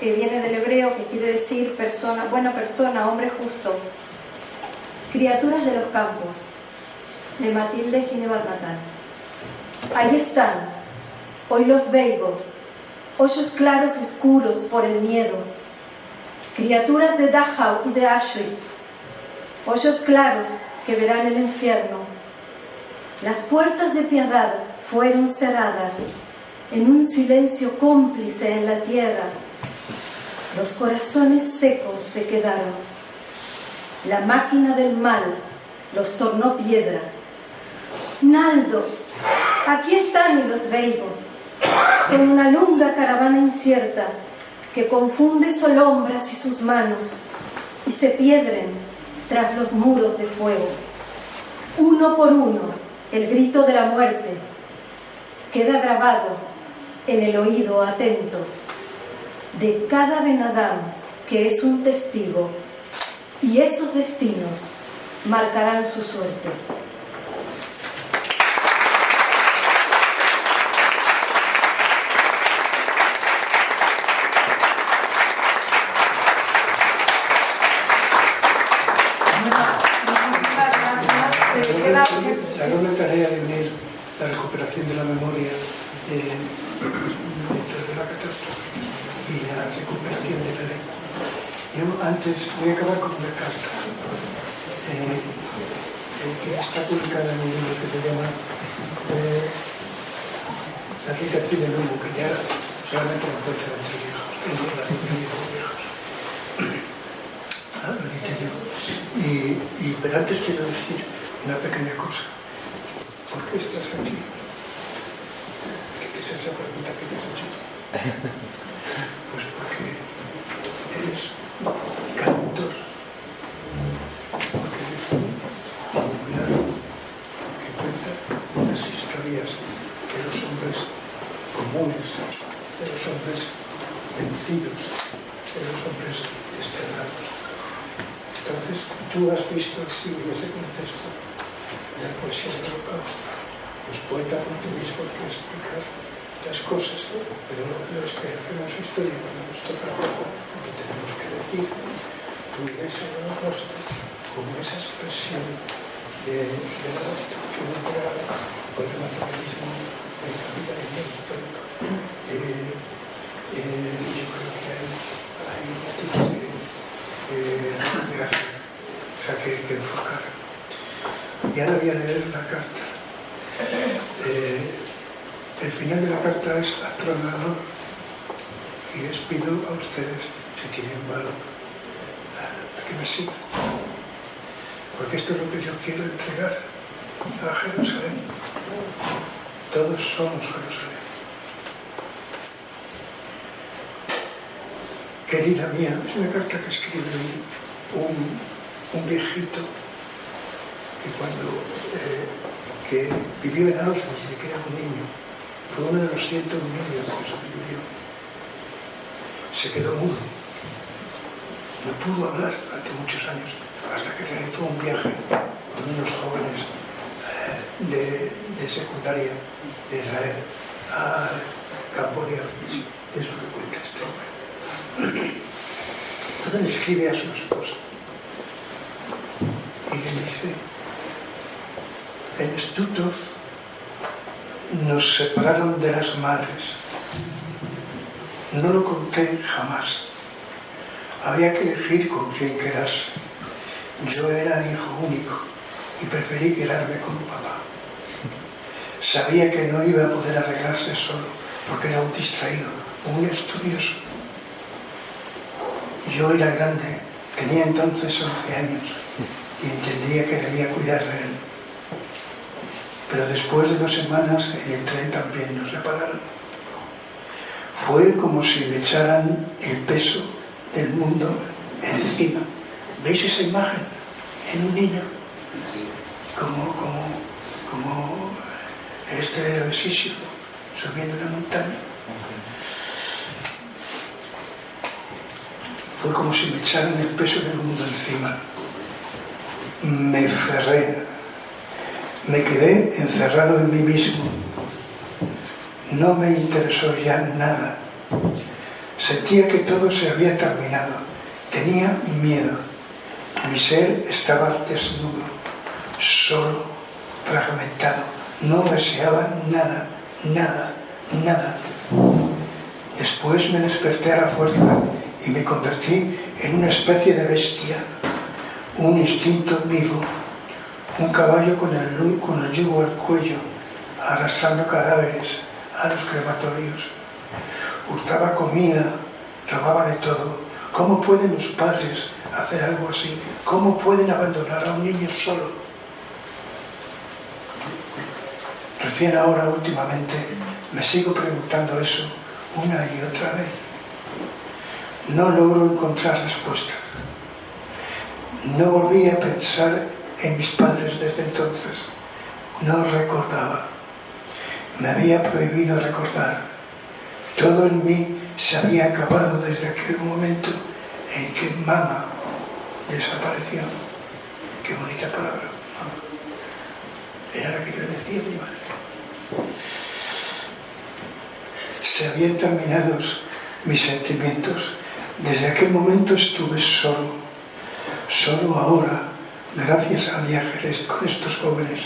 eh, viene del hebreo que quiere decir persona, buena persona, hombre justo. Criaturas de los Campos, de Matilde Ginebra Natal. Ahí están, hoy los veo, hoyos claros y oscuros por el miedo, criaturas de Dachau y de Auschwitz, hoyos claros que verán el infierno. Las puertas de piedad fueron cerradas en un silencio cómplice en la tierra. Los corazones secos se quedaron. La máquina del mal los tornó piedra Naldos, aquí están y los veo. Son una lunga caravana incierta que confunde solombras y sus manos y se piedren tras los muros de fuego. Uno por uno, el grito de la muerte queda grabado en el oído atento de cada Benadam que es un testigo y esos destinos marcarán su suerte. recuperación de la memoria de, dentro de la catástrofe y la recuperación de la lengua. Yo antes voy a acabar con una carta eh, eh, que está publicada en un libro que se llama eh, La cicatriz del humo, que ya solamente la encuentran los viejos, es la librería de los viejos. Ah, lo dije yo. Y, y, pero antes quiero decir una pequeña cosa. ¿por qué estás aquí? ¿Qué es esa pregunta que te has hecho? Pues porque eres cantor, porque eres un popular que cuenta las historias de los hombres comunes, de los hombres vencidos, de los hombres desterrados. Entonces, tú has visto así en ese contexto la poesía del holocausto. Los poetas no tenéis por qué explicar las cosas, ¿no? pero los que hacemos historia cuando nos toca lo que tenemos que decir, ves el holocausto como esa expresión de, de la destrucción nuclear por el materialismo del capitalismo histórico. Eh, eh, yo creo que hay, hay matices de, de, de, o sea, que, que enfocar Y ahora voy a leer la carta. Eh, el final de la carta es atronador y les pido a ustedes, si tienen valor, a que me sigan. Porque esto es lo que yo quiero entregar a Jerusalén. Todos somos Jerusalén. Querida mía, es una carta que escribe un, un viejito que cuando eh, vivió en Auschwitz desde que era un niño, fue uno de los cientos niños que sobrevivió. Se quedó mudo, no pudo hablar durante muchos años, hasta que realizó un viaje con unos jóvenes eh, de, de, secundaria de Israel al campo de Auschwitz. Es lo que cuenta este hombre. Entonces escribe a su esposa y le dice, en Stutov nos separaron de las madres. No lo conté jamás. Había que elegir con quién quedarse. Yo era hijo único y preferí quedarme con mi papá. Sabía que no iba a poder arreglarse solo porque era un distraído, un estudioso. Yo era grande, tenía entonces 11 años y entendía que debía cuidar de él. Pero después de dos semanas en el tren también nos separaron. Fue como si me echaran el peso del mundo encima. ¿Veis esa imagen en un niño? Como, como, como este de Sísifo subiendo una montaña. Fue como si me echaran el peso del mundo encima. Me cerré, me quedé encerrado en mí mismo. No me interesó ya nada. Sentía que todo se había terminado. Tenía miedo. Mi ser estaba desnudo, solo, fragmentado. No deseaba nada, nada, nada. Después me desperté a la fuerza y me convertí en una especie de bestia, un instinto vivo, un caballo con el, con el yugo al cuello, arrastrando cadáveres a los crematorios. Hurtaba comida, robaba de todo. ¿Cómo pueden los padres hacer algo así? ¿Cómo pueden abandonar a un niño solo? Recién ahora, últimamente, me sigo preguntando eso una y otra vez. No logro encontrar respuestas. No volví a pensar en mis padres desde entonces. No recordaba. Me había prohibido recordar. Todo en mí se había acabado desde aquel momento en que mamá desapareció. Qué bonita palabra. Era la que yo decía mi madre. Se habían terminado mis sentimientos. Desde aquel momento estuve solo. Solo ahora, gracias al viaje con estos jóvenes,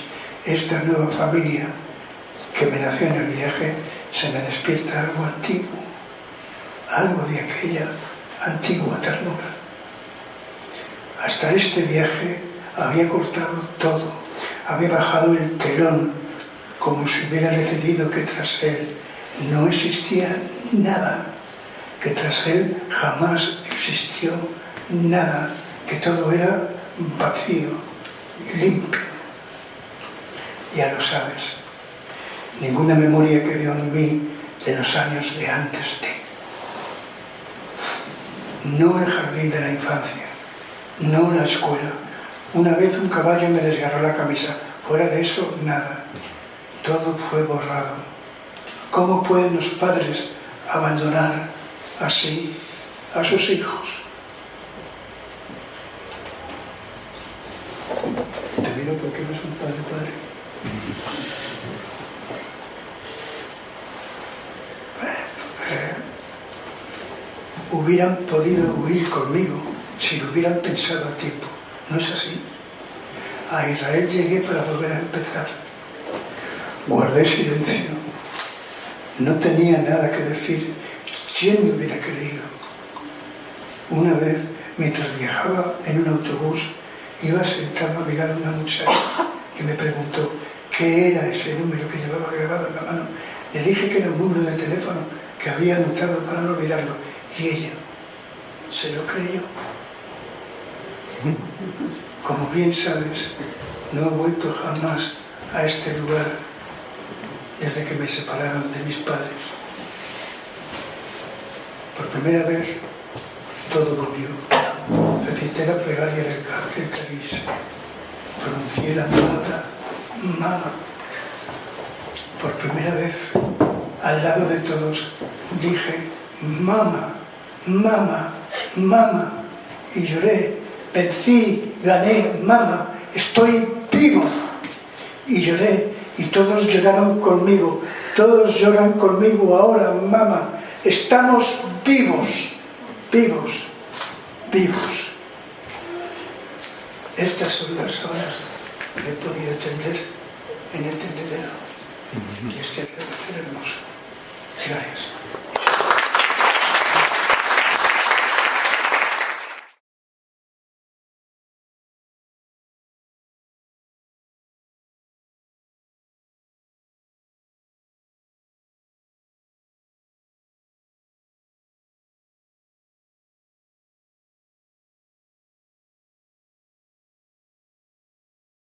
esta nueva familia que me nació en el viaje, se me despierta algo antiguo, algo de aquella antigua ternura. Hasta este viaje había cortado todo, había bajado el telón como si hubiera decidido que tras él no existía nada, que tras él jamás existió nada, que todo era vacío y limpio. Ya lo sabes, ninguna memoria quedó en mí de los años de antes de. No el jardín de la infancia, no la escuela. Una vez un caballo me desgarró la camisa, fuera de eso nada. Todo fue borrado. ¿Cómo pueden los padres abandonar así a sus hijos? Te miro porque eres un padre, padre. Eh, hubieran podido huir conmigo si lo hubieran pensado a tiempo. No es así. A Israel llegué para volver a empezar. Guardé silencio. No tenía nada que decir. ¿Quién me hubiera creído? Una vez, mientras viajaba en un autobús, iba sentado a mirar a una muchacha que me preguntó qué era ese número que llevaba grabado en la mano. Le dije que era un número de teléfono que había anotado para no olvidarlo. Y ella se lo creyó. Como bien sabes, no he vuelto jamás a este lugar desde que me separaron de mis padres. Por primera vez todo volvió. Recité la plegaria del. Pronuncié la palabra mamá. Por primera vez, al lado de todos, dije mamá, mamá, mamá. Y lloré, vencí, gané, mamá, estoy vivo. Y lloré, y todos lloraron conmigo, todos lloran conmigo ahora, mamá. Estamos vivos, vivos, vivos. Estas son personas que he podido entender en este el tendedero. Y este relato hermoso. Gracias.